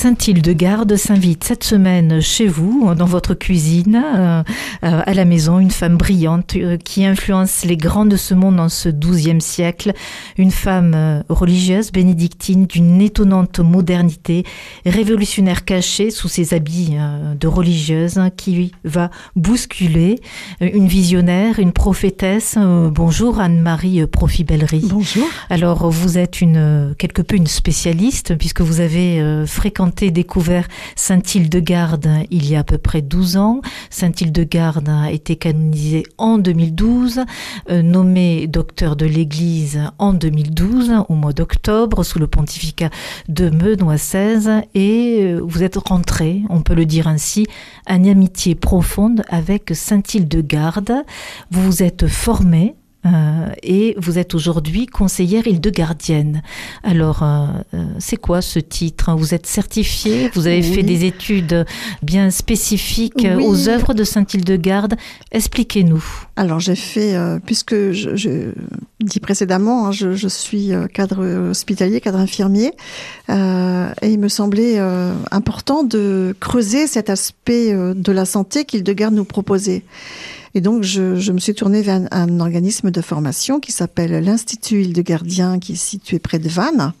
Saint-Hildegarde s'invite cette semaine chez vous, dans votre cuisine, euh, euh, à la maison, une femme brillante euh, qui influence les grands de ce monde en ce XIIe siècle, une femme religieuse bénédictine d'une étonnante modernité, révolutionnaire cachée sous ses habits de religieuse, qui va bousculer une visionnaire, une prophétesse. bonjour Anne-Marie Profibellerie. Bonjour. Alors vous êtes une quelque peu une spécialiste puisque vous avez fréquenté découvert Saint-Hildegarde il y a à peu près 12 ans. Saint-Hildegarde a été canonisé en 2012, euh, nommé docteur de l'Église en 2012, au mois d'octobre, sous le pontificat de Benoît XVI, et euh, vous êtes rentré, on peut le dire ainsi, en amitié profonde avec Saint-Hildegarde. Vous vous êtes formé euh, et vous êtes aujourd'hui conseillère Île-de-Gardienne. Alors, euh, euh, c'est quoi ce titre Vous êtes certifiée, vous avez fait des études bien spécifiques aux œuvres de Saint-Hildegarde. Expliquez-nous. Alors, j'ai fait, puisque je, je, dis précédemment, hein, je, je, suis cadre hospitalier, cadre infirmier, et il me semblait important de creuser cet aspect de la santé qu'Hildegarde nous proposait. Et donc, je, je me suis tournée vers un, organisme de formation qui s'appelle l'Institut Île-de-Gardien, qui est situé près de Vannes euh,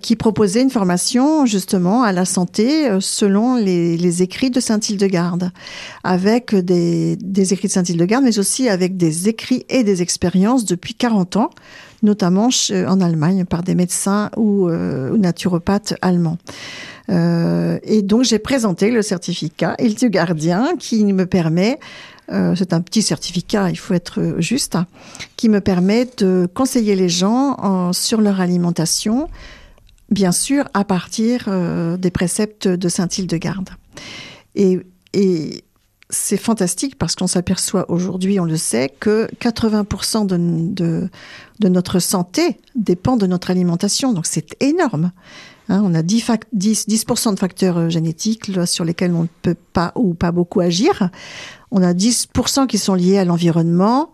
qui proposait une formation justement à la santé euh, selon les, les écrits de Saint-Hildegarde, avec des, des écrits de Saint-Hildegarde, mais aussi avec des écrits et des expériences depuis 40 ans, notamment en Allemagne par des médecins ou, euh, naturopathes allemands. Euh, et donc j'ai présenté le certificat Hildegardien qui me permet euh, c'est un petit certificat, il faut être juste, qui me permet de conseiller les gens sur leur alimentation, bien sûr à partir euh, des préceptes de Saint-Hildegarde. Et, et c'est fantastique parce qu'on s'aperçoit aujourd'hui, on le sait, que 80% de, notre santé dépend de notre alimentation. Donc c'est énorme. Hein, on a 10, 10, 10 de facteurs génétiques sur lesquels on ne peut pas ou pas beaucoup agir. On a 10% qui sont liés à l'environnement,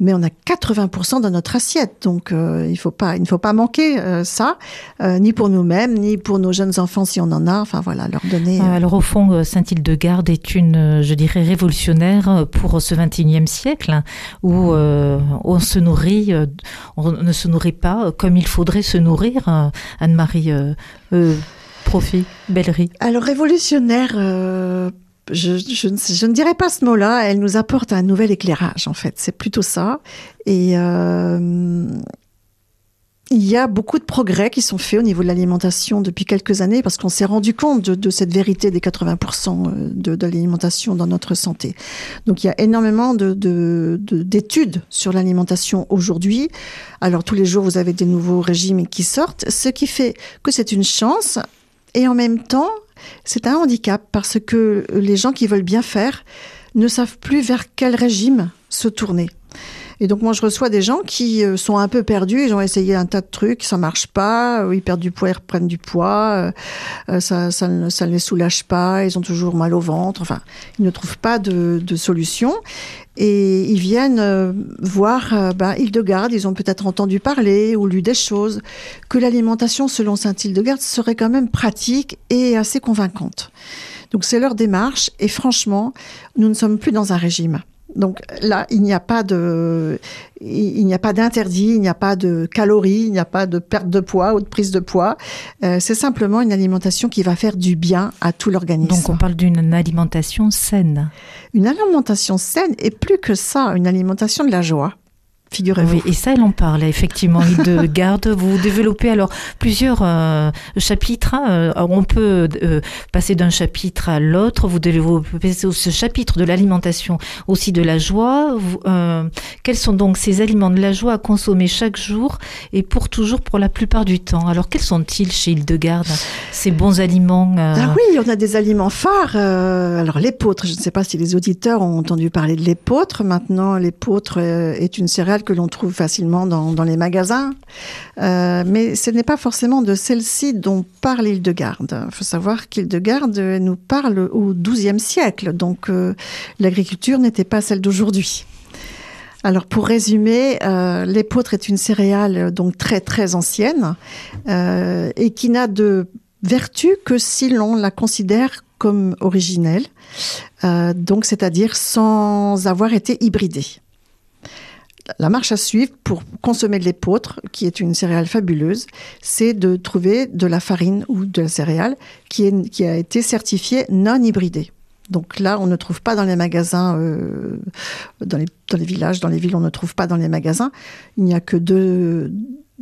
mais on a 80% dans notre assiette. Donc, euh, il, faut pas, il ne faut pas manquer euh, ça, euh, ni pour nous-mêmes, ni pour nos jeunes enfants si on en a. Enfin, voilà, leur donner. Alors, au fond, Saint-Hildegarde est une, je dirais, révolutionnaire pour ce 21e siècle, où on se nourrit, on ne se nourrit pas comme il faudrait se nourrir. Anne-Marie Profit, Bellerie. Alors, révolutionnaire je, ne dirais pas ce mot-là. Elle nous apporte un nouvel éclairage, en fait. C'est plutôt ça. Et euh, il y a beaucoup de progrès qui sont faits au niveau de l'alimentation depuis quelques années parce qu'on s'est rendu compte de, cette vérité des 80% euh, de, l'alimentation dans notre santé. Donc il y a énormément d'études de, sur l'alimentation aujourd'hui. Alors tous les jours, vous avez des nouveaux régimes qui sortent, ce qui fait que c'est une chance et en même temps, c'est un handicap parce que les gens qui veulent bien faire ne savent plus vers quel régime se tourner. Et donc moi je reçois des gens qui euh, sont un peu perdus, ils ont essayé un tas de trucs, ça marche pas, euh, ils perdent du poids, ils reprennent du poids, euh, ça, ça, ne, ça ne les soulage pas, ils ont toujours mal au ventre, enfin ils ne trouvent pas de, de solution. Et ils viennent voir bah, Hildegarde, ils ont peut-être entendu parler ou lu des choses, que l'alimentation selon Saint Hildegarde serait quand même pratique et assez convaincante. Donc c'est leur démarche. Et franchement, nous ne sommes plus dans un régime. Donc là, il n'y a pas de, il n'y a pas d'interdit, il n'y a pas de calories, il n'y a pas de perte de poids ou de prise de poids. Euh, c'est simplement une alimentation qui va faire du bien à tout l'organisme. Donc on parle d'une alimentation saine. Une alimentation saine et plus que ça, une alimentation de la joie figurez-vous. Oui, et ça, elle en parle, effectivement, de garde. Vous développez alors plusieurs euh, chapitres. Hein. on peut euh, passer d'un chapitre à l'autre. Vous développez ce chapitre de l'alimentation, aussi de la joie. Euh, quels sont donc ces aliments de la joie à consommer chaque jour et pour toujours, pour la plupart du temps? Alors, quels sont-ils chez Hildegarde, ces bons aliments Ah oui, on a des aliments phares. alors, l'épeautre, je ne sais pas si les auditeurs ont entendu parler de l'épeautre. Maintenant, l'épeautre est une céréale que l'on trouve facilement dans, les magasins. Euh, mais ce n'est pas forcément de celle-ci dont parle Hildegarde. Il faut savoir qu'Hildegarde nous parle au XIIe siècle, donc euh, l'agriculture n'était pas celle d'aujourd'hui. Alors pour résumer, euh, l'épeautre est une céréale donc très très ancienne et qui n'a de vertu que si l'on la considère comme originelle, donc c'est-à-dire sans avoir été hybridée. La marche à suivre pour consommer de l'épeautre, qui est une céréale fabuleuse, c'est de trouver de la farine ou de la céréale qui, a été certifiée non hybridée. Donc là, on ne trouve pas dans les magasins, euh, dans, les, villages, dans les villes, on ne trouve pas dans les magasins. Il n'y a que deux,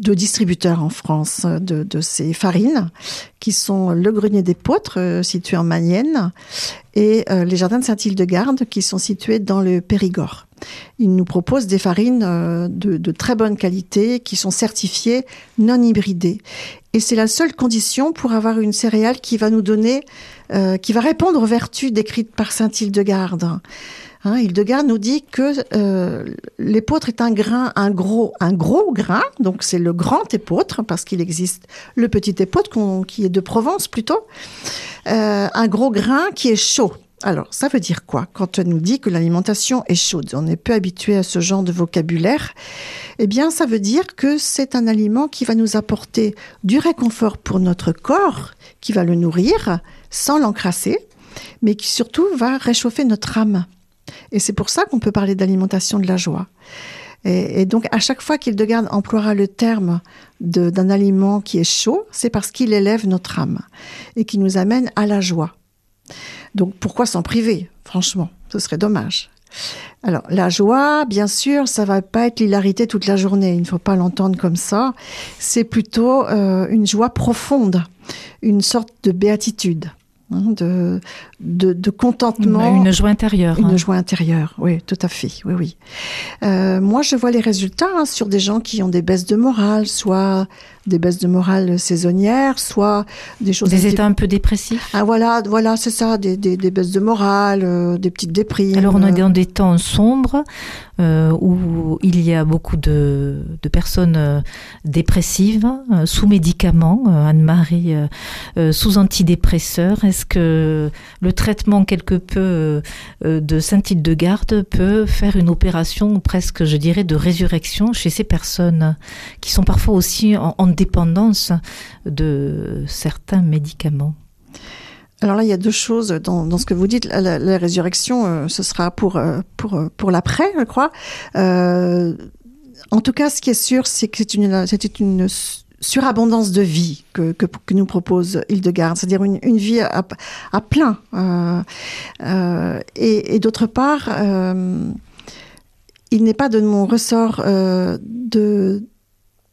deux distributeurs en France de, de, ces farines, qui sont le Grenier des Pôtres, euh, situé en Mayenne, et euh, les Jardins de Saint-Hildegarde, qui sont situés dans le Périgord. Ils nous proposent des farines euh, de, de, très bonne qualité, qui sont certifiées non hybridées. Et c'est la seule condition pour avoir une céréale qui va nous donner, qui va répondre aux vertus décrites par Saint Hildegarde. Hein, Hildegarde nous dit que euh, est un grain, un gros, un gros grain, donc c'est le grand épeautre parce qu'il existe le petit épeautre qui est de Provence plutôt, euh, un gros grain qui est chaud. Alors, ça veut dire quoi? Quand on nous dit que l'alimentation est chaude, on est peu habitué à ce genre de vocabulaire. Eh bien, ça veut dire que c'est un aliment qui va nous apporter du réconfort pour notre corps, qui va le nourrir sans l'encrasser, mais qui surtout va réchauffer notre âme. Et c'est pour ça qu'on peut parler d'alimentation de la joie. Et, donc, à chaque fois qu'Hildegarde emploiera le terme d'un aliment qui est chaud, c'est parce qu'il élève notre âme et qui nous amène à la joie. Donc pourquoi s'en priver? Franchement, ce serait dommage. Alors la joie, bien sûr, ça va pas être l'hilarité toute la journée. Il ne faut pas l'entendre comme ça. C'est plutôt euh, une joie profonde, une sorte de béatitude. Hein, de, de, de, contentement. Une, une joie intérieure. Une hein. joie intérieure, oui, tout à fait, oui, oui. Euh, moi, je vois les résultats hein, sur des gens qui ont des baisses de morale, soit des baisses de morale saisonnières, soit des choses... Des états un peu dépressifs Ah voilà, voilà c'est ça, des, des, des, baisses de morale, euh, des petites déprimes. Alors on est dans des temps sombres euh, où il y a beaucoup de, de personnes euh, dépressives, sous médicaments, Anne-Marie, sous antidépresseurs. Est-ce que le traitement quelque peu de Saint-Hildegarde peut faire une opération presque, je dirais, de résurrection chez ces personnes qui sont parfois aussi en, en dépendance de certains médicaments alors là, il y a deux choses dans, ce que vous dites. La, résurrection, euh, ce sera pour, euh, pour, pour l'après, je crois. Euh, en tout cas, ce qui est sûr, c'est que c'est une, c'était une surabondance de vie que, que, nous propose Hildegarde, c'est-à-dire une, une vie à, à plein. Euh, euh, et d'autre part, il n'est pas de mon ressort de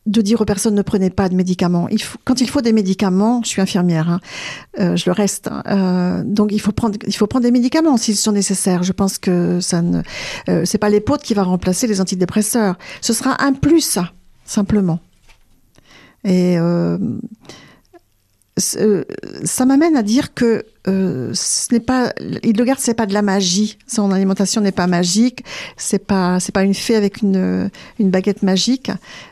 de dire aux personnes ne prenez pas de médicaments. Quand il faut des médicaments, je suis infirmière, hein, euh, je le reste. Euh, donc il faut prendre, il des médicaments s'ils sont nécessaires. Je pense que ça ne, euh, c'est pas l'épaule qui va remplacer les antidépresseurs. Ce sera un plus, simplement. Ça m'amène à dire que euh, ce n'est pas Hildegard c'est pas de la magie. Son alimentation n'est pas magique. C'est pas c'est pas une fée avec une une baguette magique.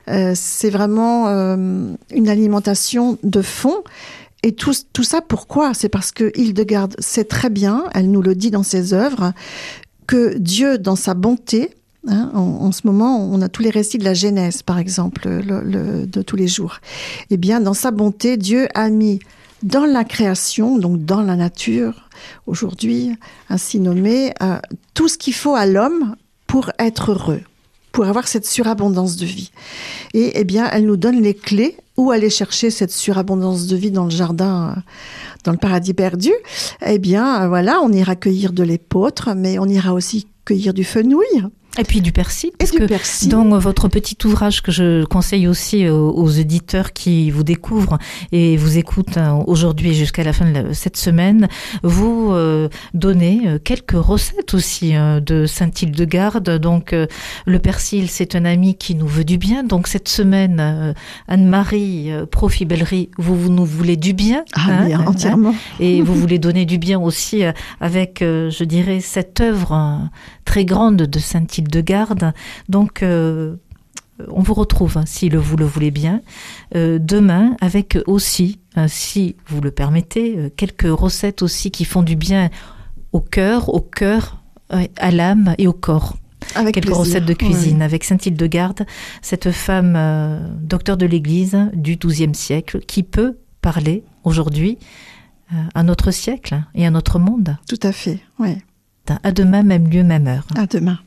Euh, c'est vraiment euh, une alimentation de fond. Et tout, tout ça pourquoi? C'est parce que Hildegard sait très bien elle nous le dit dans ses œuvres que Dieu dans sa bonté Hein, en, ce moment, on a tous les récits de la Genèse, par exemple, le, le, de tous les jours. Eh bien, dans sa bonté, Dieu a mis dans la création, donc dans la nature, aujourd'hui, ainsi nommé, euh, tout ce qu'il faut à l'homme pour être heureux, pour avoir cette surabondance de vie. Et eh bien, elle nous donne les clés où aller chercher cette surabondance de vie dans le jardin, dans le paradis perdu. Eh bien, voilà, on ira cueillir de l'épeautre, mais on ira aussi cueillir du fenouil. Et puis du persil, parce que persil. dans votre petit ouvrage que je conseille aussi aux, aux éditeurs qui vous découvrent et vous écoutent hein, aujourd'hui jusqu'à la fin de cette semaine, vous euh, donnez euh, quelques recettes aussi euh, de Saint-Hildegarde. Donc euh, le persil, c'est un ami qui nous veut du bien. Donc cette semaine, euh, Anne-Marie Profibellerie, vous, vous nous voulez du bien. Ah, hein, bien, entièrement. Hein, et vous voulez donner du bien aussi avec, je dirais, cette œuvre très grande de Saint-Hildegarde. Donc, euh, on vous retrouve, hein, si le, vous le voulez bien, euh, demain avec aussi, hein, si vous le permettez, euh, quelques recettes aussi qui font du bien au cœur, au cœur, à l'âme et au corps. Avec quelques recettes de cuisine avec Saint-Hildegarde, cette femme euh, docteur de l'Église du XIIe siècle qui peut parler aujourd'hui à notre siècle et à notre monde. Tout à fait, oui. À demain, même lieu, même heure. À demain.